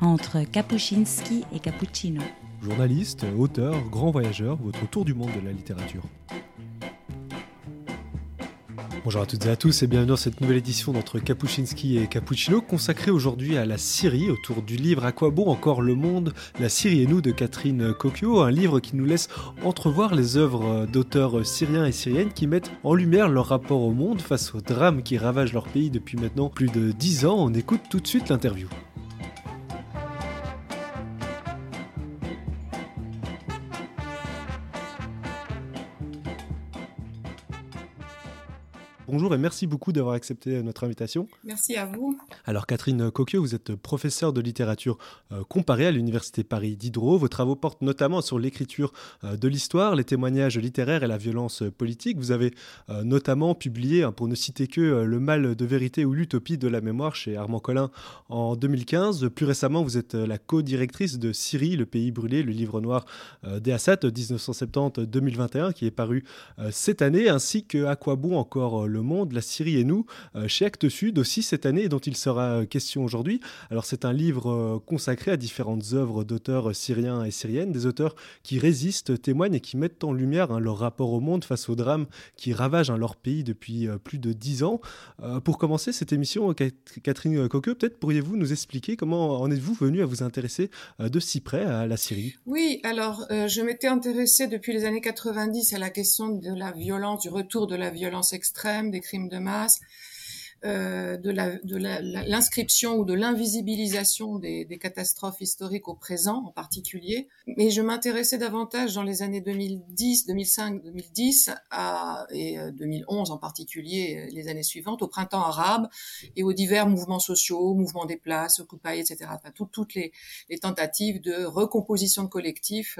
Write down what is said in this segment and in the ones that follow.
entre Kapuscinski et Cappuccino. Journaliste, auteur, grand voyageur, votre tour du monde de la littérature. Bonjour à toutes et à tous et bienvenue dans cette nouvelle édition d'entre Kapuscinski et Cappuccino consacrée aujourd'hui à la Syrie autour du livre À quoi bon encore le monde? La Syrie et nous de Catherine Cocchio, un livre qui nous laisse entrevoir les œuvres d'auteurs syriens et syriennes qui mettent en lumière leur rapport au monde face aux drames qui ravagent leur pays depuis maintenant plus de dix ans. On écoute tout de suite l'interview. Bonjour et merci beaucoup d'avoir accepté notre invitation. Merci à vous. Alors Catherine Coqueux, vous êtes professeure de littérature euh, comparée à l'Université Paris Diderot. Vos travaux portent notamment sur l'écriture euh, de l'histoire, les témoignages littéraires et la violence politique. Vous avez euh, notamment publié, hein, pour ne citer que Le mal de vérité ou l'utopie de la mémoire chez Armand Collin en 2015. Plus récemment, vous êtes la co-directrice de Syrie, le pays brûlé, le livre noir des Assad 1970-2021 qui est paru cette année, ainsi que À quoi bon encore le monde, la Syrie et nous, euh, chez Actes Sud aussi cette année, dont il sera question aujourd'hui. Alors c'est un livre euh, consacré à différentes œuvres d'auteurs syriens et syriennes, des auteurs qui résistent, témoignent et qui mettent en lumière hein, leur rapport au monde face aux drames qui ravagent hein, leur pays depuis euh, plus de dix ans. pour commencer cette émission, Catherine Coqueux, peut-être pourriez-vous nous expliquer comment en êtes-vous venu à vous intéresser de si près à la Syrie? Oui, alors je m'étais intéressée depuis les années 90 à la question de la violence, du retour de la violence extrême, des crimes de masse, euh, de l'inscription ou de l'invisibilisation des, des, catastrophes historiques au présent en particulier. Mais je m'intéressais davantage dans les années 2010, 2005, 2010 à, et 2011 euh, en particulier, euh, les années suivantes, au printemps arabe et aux divers mouvements sociaux, mouvements des places, Occupy, etc. Enfin, toutes les, les, tentatives de recomposition de collectifs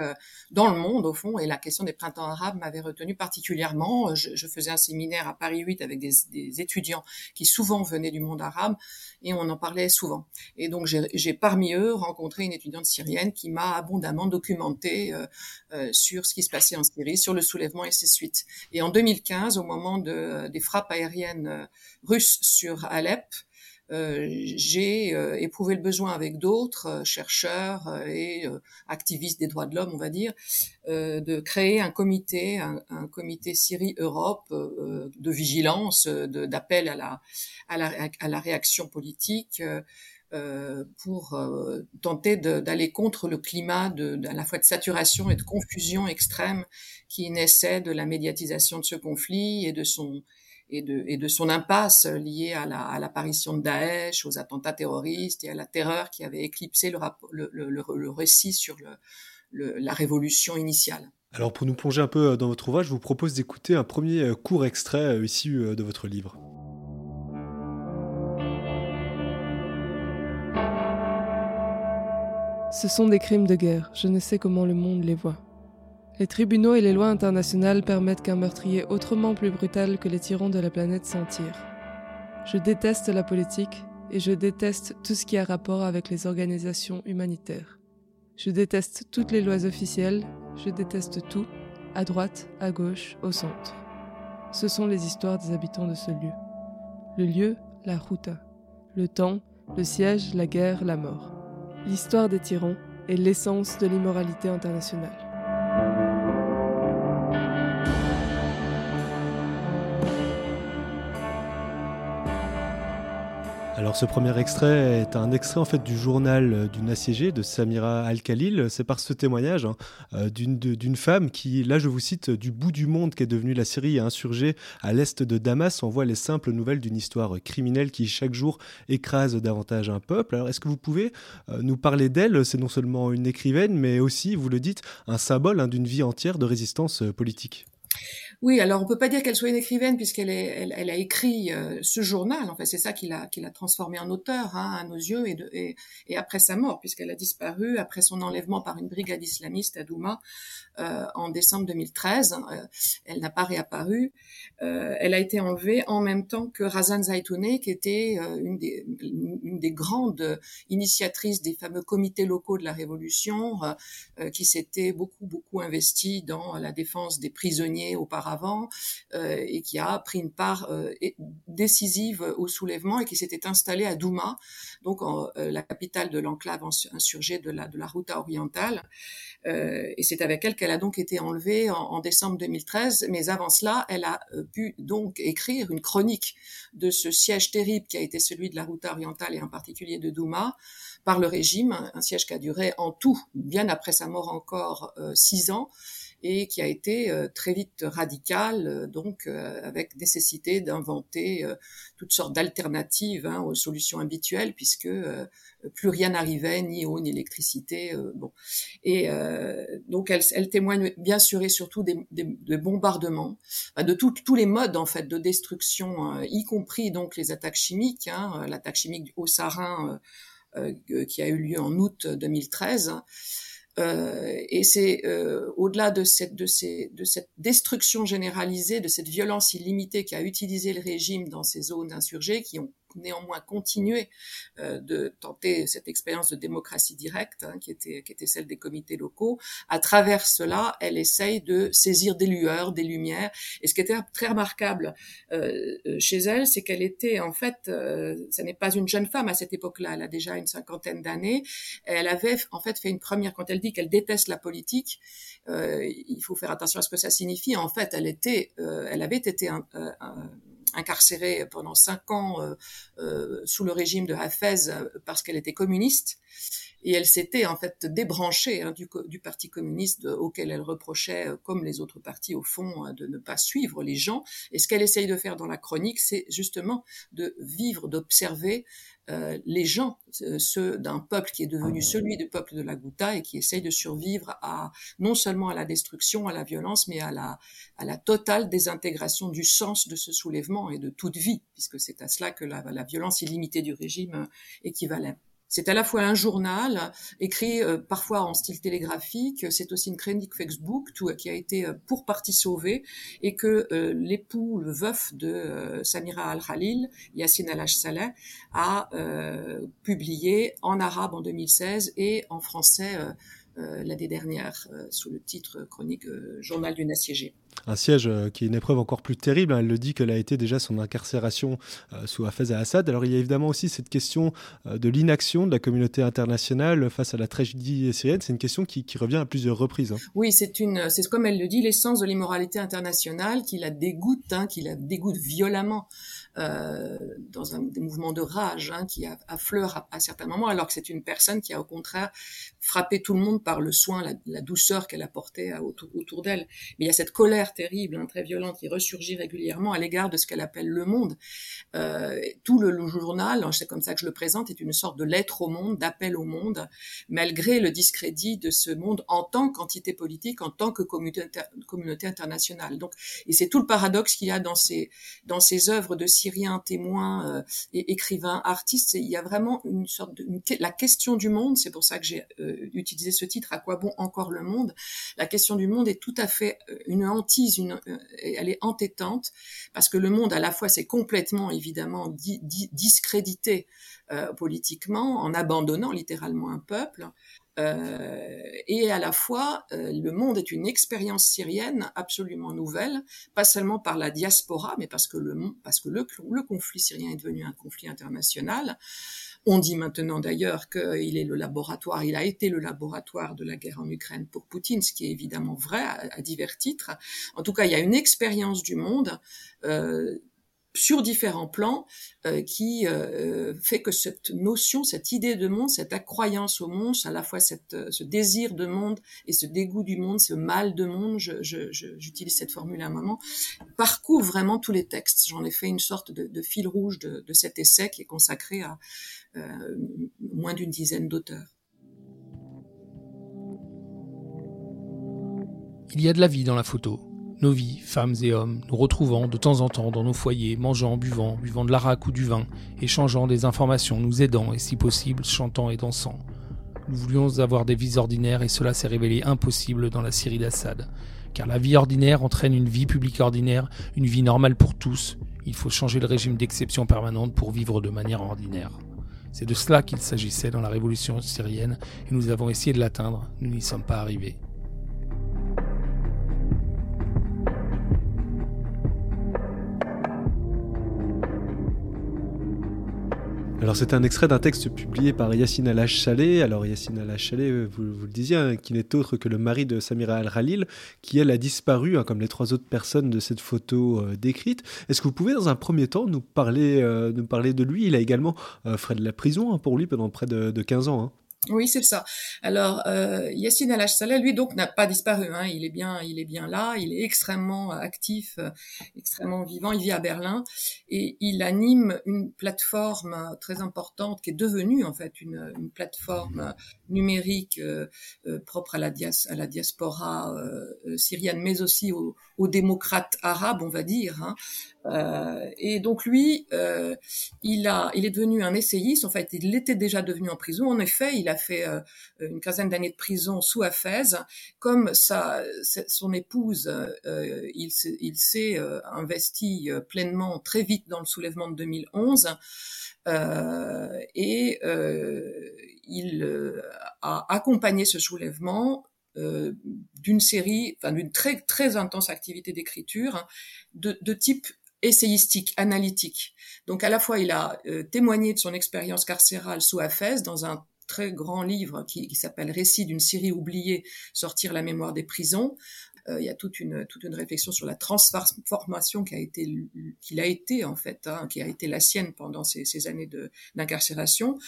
dans le monde au fond. Et la question des printemps arabes m'avait retenu particulièrement. Je, je, faisais un séminaire à Paris 8 avec des, des étudiants qui souvent venaient du monde arabe et on en parlait souvent. Et donc j'ai parmi eux rencontré une étudiante syrienne qui m'a abondamment documenté euh, euh, sur ce qui se passait en Syrie, sur le soulèvement et ses suites. Et en 2015, au moment de, des frappes aériennes euh, russes sur Alep, euh, j'ai euh, éprouvé le besoin avec d'autres euh, chercheurs et activistes des droits de l'homme, on va dire, de créer un comité, un, un comité Syrie-Europe de vigilance, d'appel à la, à, la, à la réaction politique. Euh, pour euh, tenter d'aller contre le climat de, à la fois de saturation et de confusion extrême qui naissait de la médiatisation de ce conflit et de son et de, et de son impasse liée à l'apparition de Daesh, aux attentats terroristes et à la terreur qui avait éclipsé le, le, le, le récit sur la révolution initiale. Alors pour nous plonger un peu dans votre ouvrage, je vous propose d'écouter un premier euh, court extrait euh, issu euh, de votre livre. Ce sont des crimes de guerre, je ne sais comment le monde les voit. Les tribunaux et les lois internationales permettent qu'un meurtrier autrement plus brutal que les tyrans de la planète s'en tire. Je déteste la politique et je déteste tout ce qui a rapport avec les organisations humanitaires. Je déteste toutes les lois officielles, je déteste tout, à droite, à gauche, au centre. Ce sont les histoires des habitants de ce lieu. Le lieu, la ruta. Le temps, le siège, la guerre, la mort. L'histoire des tyrans est l'essence de l'immoralité internationale. Alors ce premier extrait est un extrait en fait du journal euh, d'une assiégée de Samira Al-Khalil. C'est par ce témoignage hein, euh, d'une femme qui, là je vous cite, du bout du monde qu'est devenue la Syrie insurgée à l'est de Damas, envoie les simples nouvelles d'une histoire criminelle qui chaque jour écrase davantage un peuple. Alors est-ce que vous pouvez euh, nous parler d'elle? C'est non seulement une écrivaine, mais aussi, vous le dites, un symbole hein, d'une vie entière de résistance politique. Oui, alors on peut pas dire qu'elle soit une écrivaine puisqu'elle elle, elle, a écrit euh, ce journal. En fait, c'est ça qui l'a qui l'a transformée en auteur hein, à nos yeux et, de, et, et après sa mort puisqu'elle a disparu après son enlèvement par une brigade islamiste à Douma euh, en décembre 2013. Euh, elle n'a pas réapparu. Euh, elle a été enlevée en même temps que Razan Zaitouneh, qui était euh, une des, une, des grandes initiatrices des fameux comités locaux de la Révolution, qui s'était beaucoup beaucoup investie dans la défense des prisonniers auparavant auparavant et qui a pris une part décisive au soulèvement et qui s'était installé à Douma, donc en, la capitale de l'enclave insurgée de la de la Ruta orientale. et c'est avec elle qu'elle a donc été enlevée en, décembre 2013. Mais avant cela, elle a pu donc écrire une chronique de ce siège terrible qui a été celui de la Ruta orientale et en particulier de Douma par le régime, un siège qui a duré en tout, bien après sa mort encore, euh, six ans, et qui a été euh, très vite radical, euh, donc avec nécessité d'inventer toutes sortes d'alternatives hein, aux solutions habituelles, puisque plus rien n'arrivait, ni eau, ni électricité. bon, et donc elle, elle, témoigne bien sûr et surtout des, des, bombardements, de tous les modes en fait de destruction, y compris donc les attaques chimiques, hein, l'attaque chimique au Sarin euh, qui a eu lieu en août 2013. Euh, et c'est euh, au-delà de cette, de, de cette destruction généralisée, de cette violence illimitée qu'a utilisé le régime dans ces zones insurgées, qui ont néanmoins continué euh, de tenter cette expérience de démocratie directe, hein, qui, était, qui était celle des comités locaux. À travers cela, elle essaye de saisir des lueurs, des lumières. Et ce qui était très remarquable euh, chez elle, c'est qu'elle était en fait, euh, ce n'est pas une jeune femme à cette époque-là, elle a déjà une cinquantaine d'années. Elle avait en fait fait une première, quand elle dit qu'elle déteste la politique, euh, il faut faire attention à ce que ça signifie. En fait, elle était, euh, elle avait été un, un incarcérée pendant cinq ans euh, euh, sous le régime de Hafez euh, parce qu'elle était communiste et elle s'était en fait débranchée hein, du, du, parti communiste auquel elle reprochait, comme les autres partis au fond, de ne pas suivre les gens. Et ce qu'elle essaye de faire dans la chronique, c'est justement de vivre, d'observer euh, les gens, euh, ceux d'un peuple qui est devenu celui du peuple de la Ghouta et qui essaye de survivre à non seulement à la destruction, à la violence, mais à la, à la totale désintégration du sens de ce soulèvement et de toute vie, puisque c'est à cela que la, la violence illimitée du régime équivalait. C'est à la fois un journal écrit euh, parfois en style télégraphique, c'est aussi une chronique Facebook tout, qui a été euh, pour partie sauvée et que euh, l'époux, le veuf de Samira Al-Khalil, Yassine Al-Saleh, a publié en arabe en 2016 et en français euh, l'année dernière euh, sous le titre chronique euh, Journal d'une assiégée. Un siège qui est une épreuve encore plus terrible. Hein. Elle le dit qu'elle a été déjà son incarcération sous Hafez al-Assad. Alors il y a évidemment aussi cette question de l'inaction de la communauté internationale face à la tragédie syrienne. C'est une question qui, revient à plusieurs reprises. Hein. Oui, c'est une, c'est comme elle le dit, l'essence de l'immoralité internationale qui la dégoûte, hein, qui la dégoûte violemment. Euh, dans un des mouvements de rage hein, qui affleure à, certains moments, alors que c'est une personne qui a au contraire frappé tout le monde par le soin, la, douceur qu'elle apportait autour, d'elle. Mais il y a cette colère terrible, hein, très violente, qui ressurgit régulièrement à l'égard de ce qu'elle appelle le monde. Euh, tout le, journal, c'est comme ça que je le présente, est une sorte de lettre au monde, d'appel au monde, malgré le discrédit de ce monde en tant qu'entité politique, en tant que communauté, communauté internationale. Donc, et c'est tout le paradoxe qu'il y a dans ces dans ces œuvres de Syriens, témoins, euh, et écrivains, artistes. Il y a vraiment une sorte de la question du monde. C'est pour ça que j'ai euh, utilisé ce titre. À quoi bon encore le monde? La question du monde est tout à fait euh, une hantise. Une, elle est entêtante parce que le monde, à la fois, c'est complètement évidemment discrédité politiquement en abandonnant littéralement un peuple. Euh, et à la fois, euh, le monde est une expérience syrienne absolument nouvelle, pas seulement par la diaspora, mais parce que le, parce que le, conflit syrien est devenu un conflit international. On dit maintenant d'ailleurs qu'il est le laboratoire, il a été le laboratoire de la guerre en Ukraine pour Poutine, ce qui est évidemment vrai à, à divers titres. En tout cas, il y a une expérience du monde euh, sur différents plans euh, qui euh, fait que cette notion, cette idée de monde, cette accroyance au monde, à la fois cette, euh, ce désir de monde et ce dégoût du monde, ce mal de monde, j'utilise cette formule à un moment, parcourt vraiment tous les textes. J'en ai fait une sorte de, fil rouge de, cet essai qui est consacré à moins d'une dizaine d'auteurs. Il y a de la vie dans la photo, nos vies, femmes et hommes, nous retrouvant de temps en temps dans nos foyers, mangeant, buvant, buvant de l'arac ou du vin, échangeant des informations, nous aidant et si possible chantant et dansant. Nous voulions avoir des vies ordinaires et cela s'est révélé impossible dans la Syrie d'Assad. Car la vie ordinaire entraîne une vie publique ordinaire, une vie normale pour tous. Il faut changer le régime d'exception permanente pour vivre de manière ordinaire. C'est de cela qu'il s'agissait dans la révolution syrienne et nous avons essayé de l'atteindre. Nous n'y sommes pas arrivés. Alors c'est un extrait d'un texte publié par Yassine Alash Saleh. Alors Yassine Alash euh, vous, le disiez, hein, qui n'est autre que le mari de Samira Al-Khalil, qui elle a disparu, hein, comme les trois autres personnes de cette photo euh, décrite. Est-ce que vous pouvez dans un premier temps nous parler, euh, de lui? Il a également euh, frais de la prison hein, pour lui pendant près de, de 15 ans. Oui, c'est ça. Alors, euh, Yassine al Saleh, lui, donc, n'a pas disparu. Hein. Il est bien, il est bien là. Il est extrêmement actif, euh, extrêmement vivant. Il vit à Berlin et il anime une plateforme très importante qui est devenue en fait une, une plateforme numérique euh, euh propre à la, diaspora euh, syrienne, mais aussi aux, aux, démocrates arabes, on va dire. Hein. Euh, et donc lui, il a, il est devenu un essayiste. En fait, il était déjà devenu en prison. En effet, il a fait euh, une quinzaine d'années de prison sous Afez. Comme sa, son épouse, euh, il, s'est euh, investi pleinement très vite dans le soulèvement de 2011 et il a accompagné ce soulèvement euh, d'une série, enfin d'une très très intense activité d'écriture hein, de, type essayistique, analytique. Donc à la fois il a euh, témoigné de son expérience carcérale sous Afez dans un très grand livre qui, qui s'appelle Récit d'une Syrie oubliée, sortir la mémoire des prisons, il y a toute une toute une réflexion sur la transformation qui a été qu'il a été en fait, hein, qui a été la sienne pendant ces, ces années d'incarcération.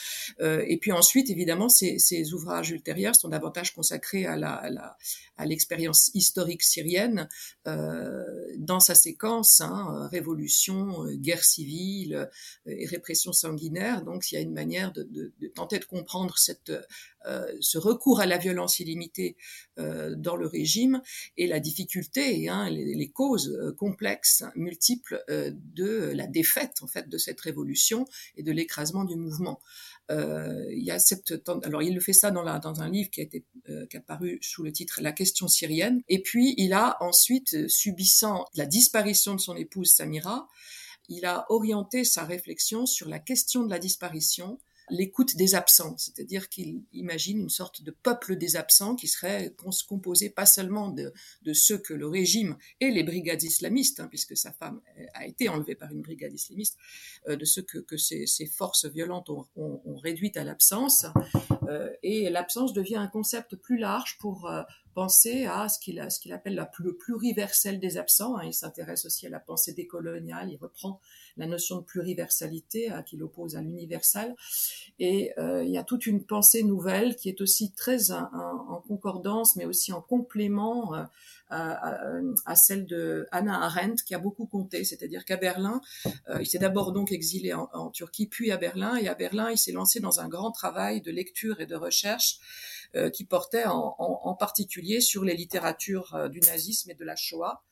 Euh, et puis ensuite, évidemment, ces, ouvrages ultérieurs sont davantage consacrés à la à l'expérience historique syrienne euh, dans sa séquence hein, révolution, guerre civile et répression sanguinaire. Donc, il y a une manière de, de, tenter de comprendre cette euh, ce recours à la violence illimitée euh, dans le régime la difficulté, hein, les, causes euh, complexes, multiples de la défaite en fait de cette révolution et de l'écrasement du mouvement. Euh, il a alors il le fait ça dans, un livre qui a été euh, qui a paru sous le titre La question syrienne et puis il a ensuite subissant la disparition de son épouse Samira il a orienté sa réflexion sur la question de la disparition l'écoute des absents, c'est-à-dire qu'il imagine une sorte de peuple des absents qui serait composé pas seulement de, ceux que le régime et les brigades islamistes, hein, puisque sa femme a été enlevée par une brigade islamiste, euh, de ceux que, ces, ces, forces violentes ont, ont, ont à l'absence. Euh, et l'absence devient un concept plus large pour euh, penser à ce qu'il appelle la, le pluriversel des absents. Hein. Il s'intéresse aussi à la pensée décoloniale. Il reprend la notion de pluriversalité hein, qu'il oppose à l'universal. Et euh, il y a toute une pensée nouvelle qui est aussi très en, concordance, mais aussi en complément à, celle de Anna Arendt, qui a beaucoup compté. C'est-à-dire qu'à Berlin, euh, il s'est d'abord donc exilé en, Turquie, puis à Berlin. Et à Berlin, il s'est lancé dans un grand travail de lecture et de recherche euh, qui portait en, particulier sur les littératures euh, du nazisme et de la Shoah.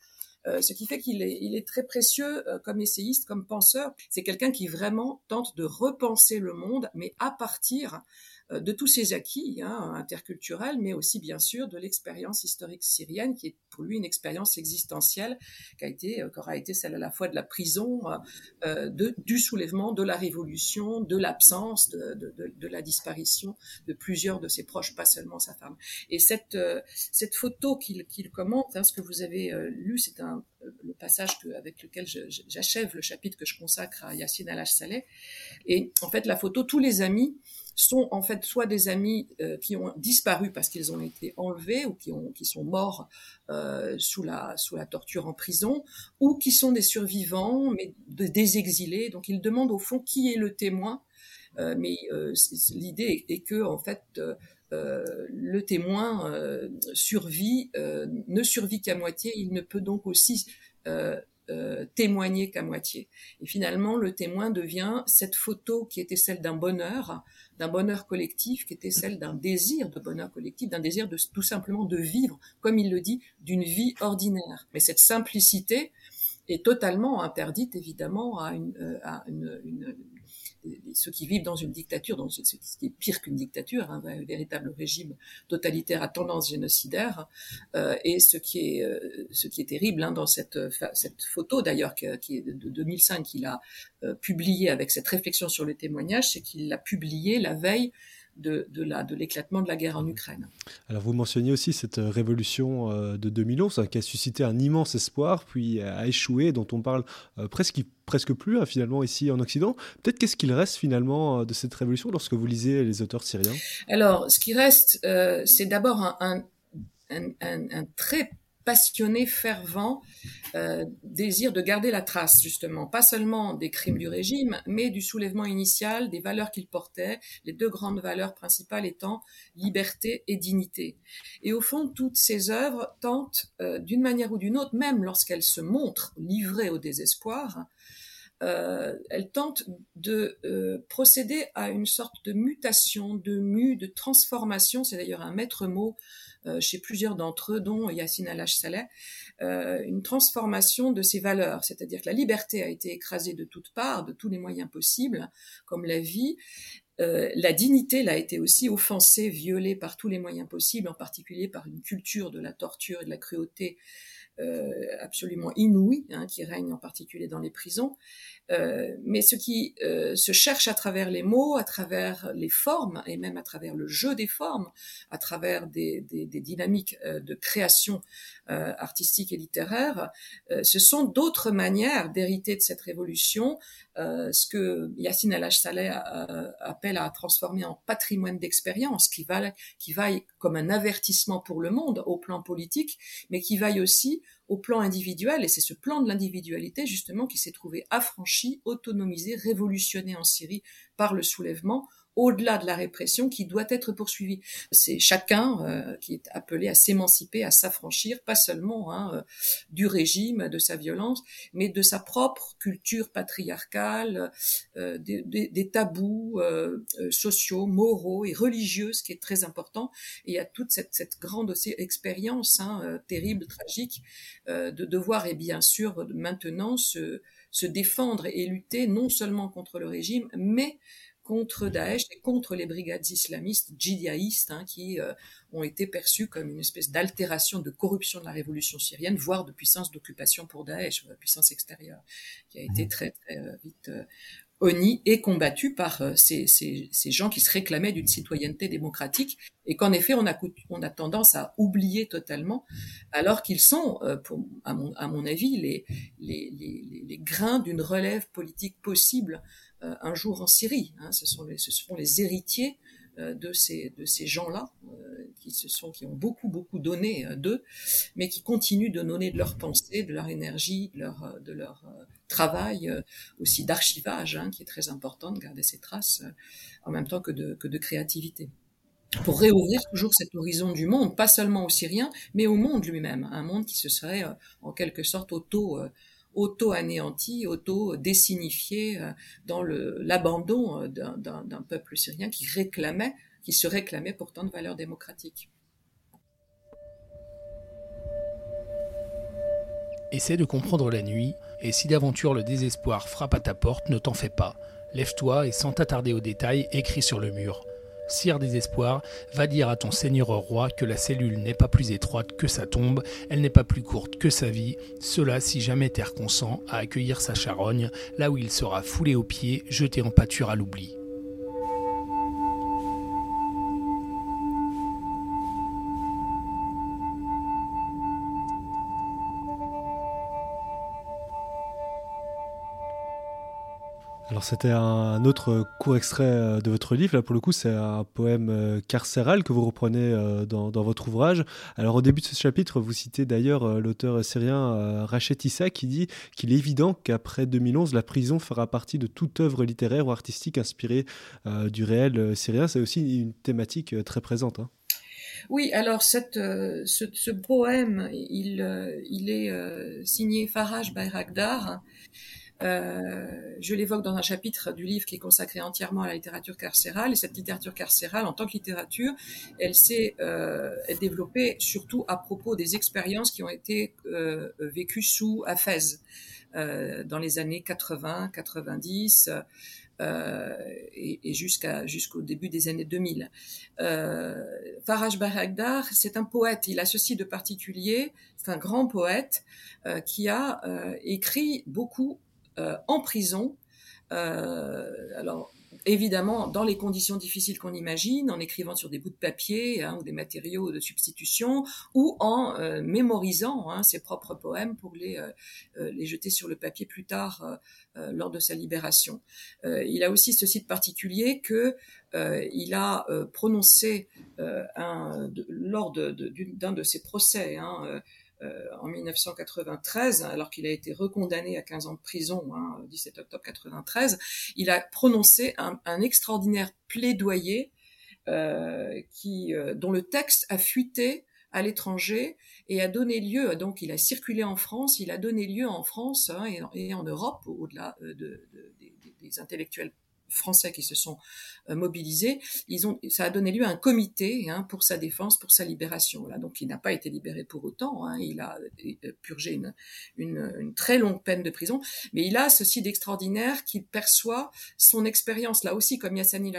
Ce qui fait qu'il est, très précieux comme essayiste, comme penseur. C'est quelqu'un qui vraiment tente de repenser le monde, mais à partir de tous ces acquis hein, interculturels, mais aussi bien sûr de l'expérience historique syrienne, qui est pour lui une expérience existentielle, qui a été, euh, qui aura été celle à la fois de la prison, euh, de, du soulèvement, de la révolution, de l'absence, de, de, de, la disparition de plusieurs de ses proches, pas seulement sa femme. Et cette, cette photo qu'il commente, hein, ce que vous avez lu, c'est un le passage que, avec lequel j'achève le chapitre que je consacre à Yassine Al-Saleh. Et en fait, la photo, tous les amis sont en fait soit des amis euh, qui ont disparu parce qu'ils ont été enlevés ou qui, ont, qui sont morts euh, sous, la, sous la torture en prison, ou qui sont des survivants, mais de, des exilés. Donc ils demandent au fond qui est le témoin. Euh, mais l'idée est, que en fait le témoin survit, ne survit qu'à moitié. Il ne peut donc aussi témoigner qu'à moitié. Et finalement, le témoin devient cette photo qui était celle d'un bonheur, d'un bonheur collectif, qui était celle d'un désir de bonheur collectif, d'un désir de tout simplement de vivre, comme il le dit, d'une vie ordinaire. Mais cette simplicité est totalement interdite, évidemment, à une, euh, ceux qui vivent dans une dictature, donc ce qui est pire qu'une dictature, hein, un véritable régime totalitaire à tendance génocidaire. Euh, et ce qui est, euh, ce qui est terrible hein, dans cette, cette photo d'ailleurs qui, est de 2005 qu'il a euh, publié avec cette réflexion sur le témoignage, c'est qu'il l'a publié la veille de, de l'éclatement de la guerre en Ukraine. Alors vous mentionniez aussi cette révolution de 2011 hein, qui a suscité un immense espoir, puis a échoué, dont on parle presque, presque plus hein, finalement ici en Occident. Peut-être qu'est-ce qu'il reste finalement de cette révolution lorsque vous lisez les auteurs syriens? Alors ce qui reste, c'est d'abord un, un, un, très passionné, fervent euh, désir de garder la trace, justement, pas seulement des crimes du régime, mais du soulèvement initial, des valeurs qu'il portait, les deux grandes valeurs principales étant liberté et dignité. Et au fond, toutes ces œuvres tentent, euh, d'une manière ou d'une autre, même lorsqu'elles se montrent livrées au désespoir, euh, elles tentent de euh, procéder à une sorte de mutation, de mue, de transformation, c'est d'ailleurs un maître mot chez plusieurs d'entre eux, dont Yassine Al-Saleh, euh, une transformation de ces valeurs, c'est-à-dire que la liberté a été écrasée de toutes parts, de tous les moyens possibles, comme la vie, euh, la dignité l'a été aussi offensée, violée par tous les moyens possibles, en particulier par une culture de la torture et de la cruauté euh, absolument inouïe hein, qui règne en particulier dans les prisons. Euh, mais ce qui euh, se cherche à travers les mots, à travers les formes et même à travers le jeu des formes, à travers des, dynamiques de création artistique et littéraire, ce sont d'autres manières d'hériter de cette révolution, ce que Yassine El-Saleh appelle à transformer en patrimoine d'expérience, qui qui vaille comme un avertissement pour le monde au plan politique, mais qui vaille aussi au plan individuel, et c'est ce plan de l'individualité justement qui s'est trouvé affranchi, autonomisé, révolutionné en Syrie par le soulèvement, au-delà de la répression qui doit être poursuivie. C'est chacun euh, qui est appelé à s'émanciper, à s'affranchir, pas seulement hein, euh, du régime, de sa violence, mais de sa propre culture patriarcale, euh, des, des, tabous sociaux, moraux et religieux, ce qui est très important. Et il y a toute cette, cette grande expérience hein, terrible, tragique, de devoir et bien sûr maintenant se, se défendre et lutter non seulement contre le régime, mais contre Daesh et contre les brigades islamistes djihadistes hein, qui euh, ont été perçues comme une espèce d'altération de corruption de la révolution syrienne, voire de puissance d'occupation pour Daesh, de puissance extérieure, qui a été mmh. très très euh, vite euh, et combattue par ces, ces, ces, gens qui se réclamaient d'une citoyenneté démocratique et qu'en effet on a, on a tendance à oublier totalement alors qu'ils sont, pour, à, mon, à mon avis, les, les, les, les grains d'une relève politique possible euh, un jour en Syrie. Hein. ce, sont les, ce seront les héritiers euh, de ces, de ces gens-là euh, qui, se sont, qui ont beaucoup, beaucoup donné d'eux, mais qui continuent de donner de leur pensée, de leur énergie, de leur, de leur travail, aussi d'archivage, hein, qui est très important de garder ces traces, en même temps que de, que de créativité pour réouvrir toujours cet horizon du monde, pas seulement aux Syriens, mais au monde lui-même, un monde qui se serait en quelque sorte auto auto-anéanti, auto-désignifié euh, dans l'abandon euh, d'un peuple syrien qui réclamait, qui se réclamait pourtant de valeurs démocratiques. Essaie de comprendre la nuit, et si d'aventure le désespoir frappe à ta porte, ne t'en fais pas. Lève-toi et sans t'attarder aux détails, écris sur le mur Sire Désespoir, va dire à ton seigneur roi que la cellule n'est pas plus étroite que sa tombe, elle n'est pas plus courte que sa vie, cela si jamais terre consent à accueillir sa charogne, là où il sera foulé aux pieds, jeté en pâture à l'oubli. C'était un autre court extrait euh, de votre livre. Là pour le coup c'est un poème euh, carcéral que vous reprenez euh, dans, votre ouvrage. Alors au début de ce chapitre vous citez d'ailleurs l'auteur syrien Rachet Issa qui dit qu'il est évident qu'après 2011 la prison fera partie de toute œuvre littéraire ou artistique inspirée du réel syrien. C'est aussi une thématique très présente. Hein. Oui, alors ce, poème, il, il est signé Faraj Bayrakdar. Euh, je l'évoque dans un chapitre du livre qui est consacré entièrement à la littérature carcérale. Et cette littérature carcérale, en tant que littérature, elle s'est euh, développée surtout à propos des expériences qui ont été euh, vécues sous Hafez euh, dans les années 80, 90. Euh, et, et jusqu'à jusqu'au début des années 2000. Euh, Faraj Baragdar, c'est un poète. Il a ceci de particulier, c'est un grand poète euh, qui a euh, écrit beaucoup en prison. Euh, alors, évidemment dans les conditions difficiles qu'on imagine, en écrivant sur des bouts de papier hein, ou des matériaux de substitution, ou en euh, mémorisant hein, ses propres poèmes pour les, euh, jeter sur le papier plus tard lors de sa libération. il a aussi ce site particulier que il a prononcé lors d'un de, ses procès. Hein, euh, en 1993, alors qu'il a été recondamné à 15 ans de prison, hein, 17 octobre 93, il a prononcé un, un extraordinaire plaidoyer euh, qui, euh, dont le texte a fuité à l'étranger et a donné lieu, donc il a circulé en France, il a donné lieu en France hein, et, en Europe, au-delà de, de, des, des intellectuels français qui se sont euh, mobilisés, ils ont, ça a donné lieu à un comité hein, pour sa défense, pour sa libération. Là, donc il n'a pas été libéré pour autant. Hein, il a euh, purgé une, très longue peine de prison, mais il a ceci d'extraordinaire qu'il perçoit son expérience là aussi, comme Yassine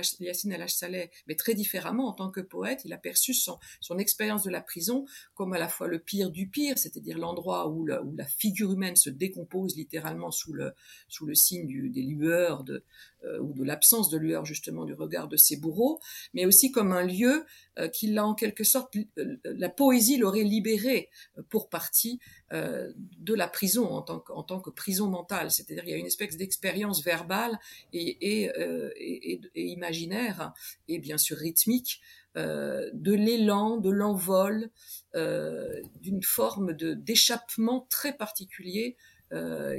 El Saleh, mais très différemment en tant que poète. Il a perçu son, expérience de la prison comme à la fois le pire du pire, c'est-à-dire l'endroit où, la figure humaine se décompose littéralement sous le signe des lueurs de, ou de l'absence de lueur justement du regard de ses bourreaux, mais aussi comme un lieu euh, qui l'a en quelque sorte, euh, la poésie l'aurait libéré pour partie de la prison en tant que, prison mentale. C'est-à-dire il y a une espèce d'expérience verbale et, imaginaire et bien sûr rythmique de l'élan, de l'envol, d'une forme d'échappement très particulier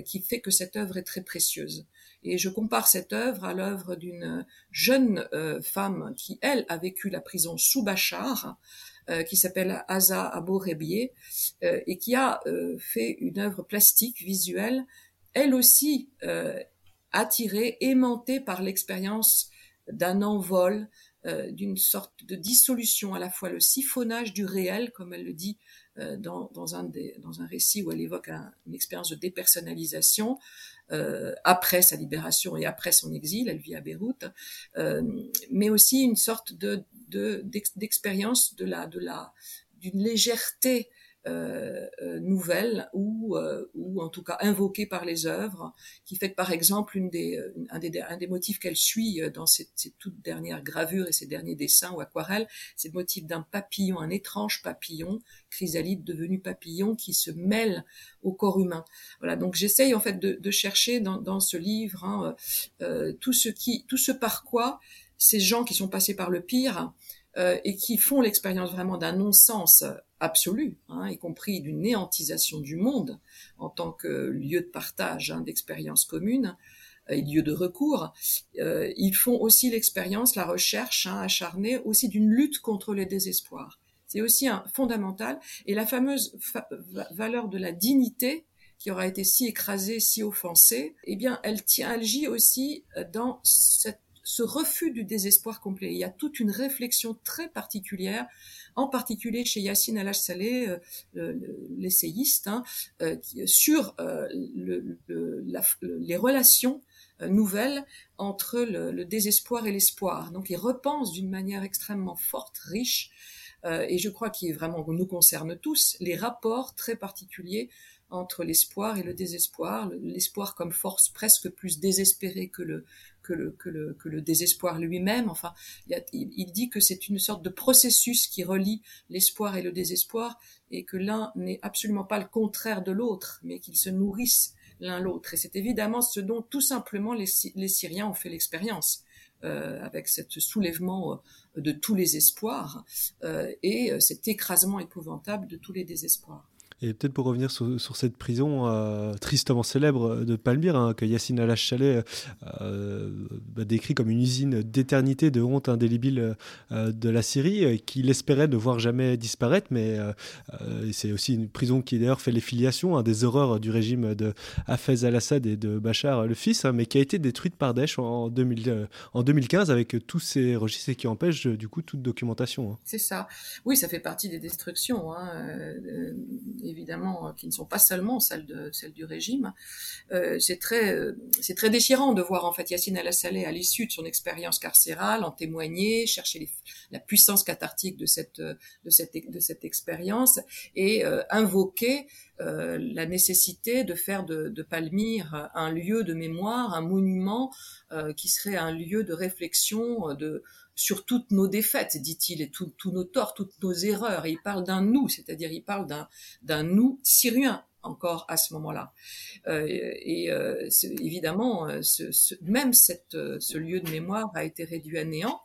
qui fait que cette œuvre est très précieuse. Et je compare cette œuvre à l'œuvre d'une jeune euh, femme qui, elle, a vécu la prison sous Bachar, euh, qui s'appelle Aza Abou Rebier, euh, et qui a fait une œuvre plastique, visuelle, elle aussi attirée, aimantée par l'expérience d'un envol, d'une sorte de dissolution, à la fois le siphonnage du réel, comme elle le dit dans, dans, un, des, dans un récit où elle évoque une expérience de dépersonnalisation, euh, après sa libération et après son exil, elle vit à Beyrouth, euh, mais aussi une sorte de d'expérience de, la de la d'une légèreté euh, euh, nouvelle ou, euh, ou en tout cas invoquée par les œuvres, qui fait par exemple une des, un, des, un des motifs qu'elle suit dans ces, ces, toutes dernières gravures et ces derniers dessins ou aquarelles, c'est le motif d'un papillon, un étrange papillon, chrysalide devenu papillon, qui se mêle au corps humain. Voilà, donc j'essaye en fait de, de chercher dans, dans, ce livre hein, euh, tout ce qui, tout ce par quoi ces gens qui sont passés par le pire euh, et qui font l'expérience vraiment d'un non-sens absolu, hein, y compris d'une néantisation du monde en tant que lieu de partage hein, d'expériences communes euh, et lieu de recours, euh, ils font aussi l'expérience, la recherche hein, acharnée aussi d'une lutte contre le désespoir. C'est aussi un fondamental. Et la fameuse valeur de la dignité qui aura été si écrasée, si offensée, eh bien, elle tient, elle gît aussi dans cette ce refus du désespoir complet. Il y a toute une réflexion très particulière, en particulier chez Yassine Alash-Saleh, euh, l'essayiste, hein, euh, sur euh, le, les relations nouvelles entre le, désespoir et l'espoir. Donc il repense d'une manière extrêmement forte, riche, et je crois qu'il vraiment nous concerne tous, les rapports très particuliers entre l'espoir et le désespoir, l'espoir comme force presque plus désespérée que le, que le, que le, que le désespoir lui-même. Enfin, il, il, dit que c'est une sorte de processus qui relie l'espoir et le désespoir et que l'un n'est absolument pas le contraire de l'autre, mais qu'ils se nourrissent l'un l'autre. Et c'est évidemment ce dont tout simplement les, Syriens ont fait l'expérience. Euh, avec ce soulèvement euh, de tous les espoirs euh, et euh, cet écrasement épouvantable de tous les désespoirs. Et peut-être pour revenir sur, cette prison euh, tristement célèbre de Palmyre, hein, que Yassine Alash-Chalet euh, bah, décrit comme une usine d'éternité, de honte indélébile euh, de la Syrie, qu'il espérait ne voir jamais disparaître, mais c'est aussi une prison qui d'ailleurs fait les filiations hein, des horreurs du régime de Hafez al-Assad et de Bachar le fils, hein, mais qui a été détruite par Daesh en, 2000, en 2015 avec tous ces registres et qui empêche du coup toute documentation. C'est ça. Oui, ça fait partie des destructions évidemment, qui ne sont pas seulement celles, du régime. c'est très, c'est très déchirant de voir en fait Yacine El-Assaleh à l'issue de son expérience carcérale en témoigner, chercher la puissance cathartique de cette, de cette, de cette expérience et invoquer la nécessité de faire de, de, Palmyre un lieu de mémoire, un monument qui serait un lieu de réflexion, de sur toutes nos défaites, dit-il, et tous nos torts, toutes nos erreurs. Et il parle d'un nous, c'est-à-dire il parle d'un nous syrien encore à ce moment-là. Euh, et euh, évidemment, euh, même ce lieu de mémoire a été réduit à néant.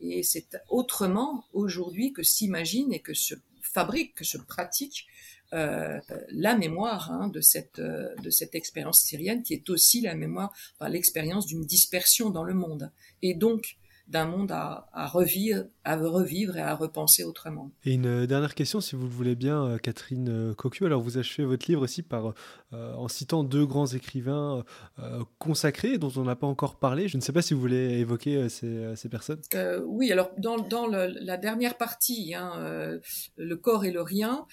et c'est autrement aujourd'hui que s'imagine et que se fabrique, que se pratique la mémoire hein, de cette expérience syrienne qui est aussi la mémoire, l'expérience d'une dispersion dans le monde. Et donc d'un monde à, revivre, à revivre et à repenser autrement. Et une euh, dernière question, si vous le voulez bien, euh, Catherine euh, Cocu. Alors, vous achevez votre livre aussi par, en citant deux grands écrivains consacrés dont on n'a pas encore parlé. Je ne sais pas si vous voulez évoquer ces, ces personnes. oui, alors dans, dans la dernière partie, hein, le corps et le rien,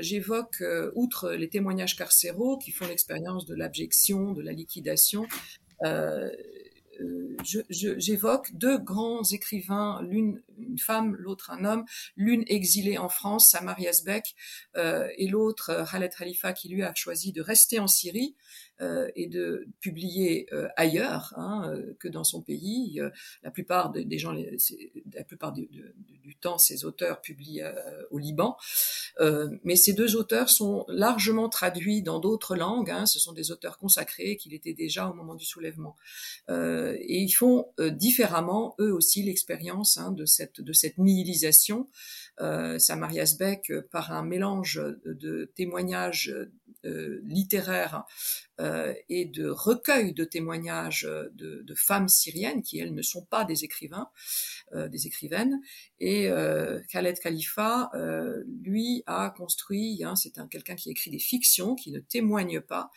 j'évoque, outre les témoignages carcéraux qui font l'expérience de l'abjection, de la liquidation, euh, j'évoque deux grands écrivains, l'une une femme, l'autre un homme, l'une exilée en France, Samar Yazbek, euh, et l'autre euh, Khaled Khalifa qui lui a choisi de rester en Syrie euh, et de publier euh, ailleurs hein, euh, que dans son pays. la plupart des gens, la plupart du, temps, ces auteurs publient au Liban. mais ces deux auteurs sont largement traduits dans d'autres langues. Hein, ce sont des auteurs consacrés qu'il était déjà au moment du soulèvement. et ils font différemment, eux aussi, l'expérience hein, de cette de cette nihilisation. Euh, Samarias Beck, par un mélange de témoignages euh, littéraire euh, et de recueil de témoignages de, de, femmes syriennes qui elles ne sont pas des écrivains, euh, des écrivaines. Et Khaled Khalifa, lui, a construit. Hein, c'est un quelqu'un qui écrit des fictions, qui ne témoigne pas,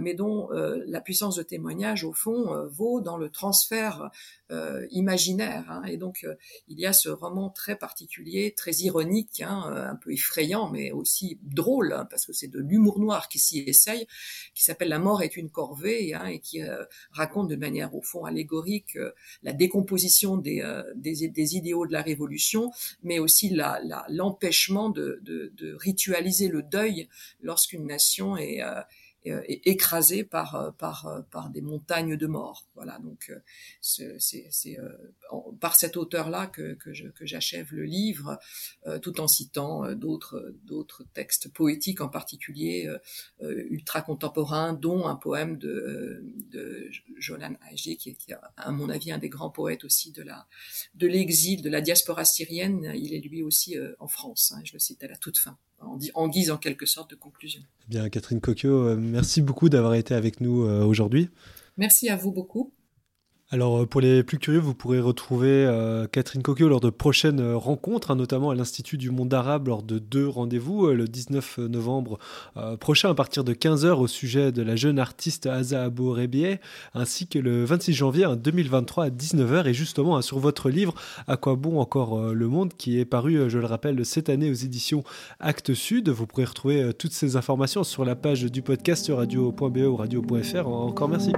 mais dont la puissance de témoignage au fond vaut dans le transfert imaginaire. Hein. et donc il y a ce roman très particulier, très ironique, hein, un peu effrayant, mais aussi drôle, hein, parce que c'est de l'humour noir qui s'y essaye, qui s'appelle La mort est une corvée, hein, et qui euh, raconte de manière au fond allégorique euh, la décomposition des, euh, idéaux de la révolution, mais aussi l'empêchement de, de, ritualiser le deuil lorsqu'une nation est euh, écrasé par euh, par euh, par des montagnes de morts. Voilà, donc c'est c'est par cet auteur-là que que j'achève le livre, tout en citant d'autres d'autres textes poétiques en particulier ultra contemporains, dont un poème de de Jolan Haji, qui est, qui est à mon avis un des grands poètes aussi de la de l'exil, de la diaspora syrienne. Il est lui aussi en France. Hein, je le cite à la toute fin en, guise en quelque sorte de conclusion. Bien, Catherine Coquio, euh, merci beaucoup d'avoir été avec nous euh, aujourd'hui. Merci à vous beaucoup. Alors euh, pour les plus curieux, vous pourrez retrouver euh, Catherine Coquio lors de prochaines euh, rencontres, hein, notamment à l'Institut du monde arabe lors de deux rendez-vous, le 19 novembre prochain à partir de 15h au sujet de la jeune artiste Aza Abou Rebieh, ainsi que le 26 janvier 2023 à 19h et justement hein, sur votre livre À quoi bon encore le monde qui est paru, je le rappelle, cette année aux éditions Actes Sud. Vous pourrez retrouver toutes ces informations sur la page du podcast radio.be ou radio.fr. Encore merci.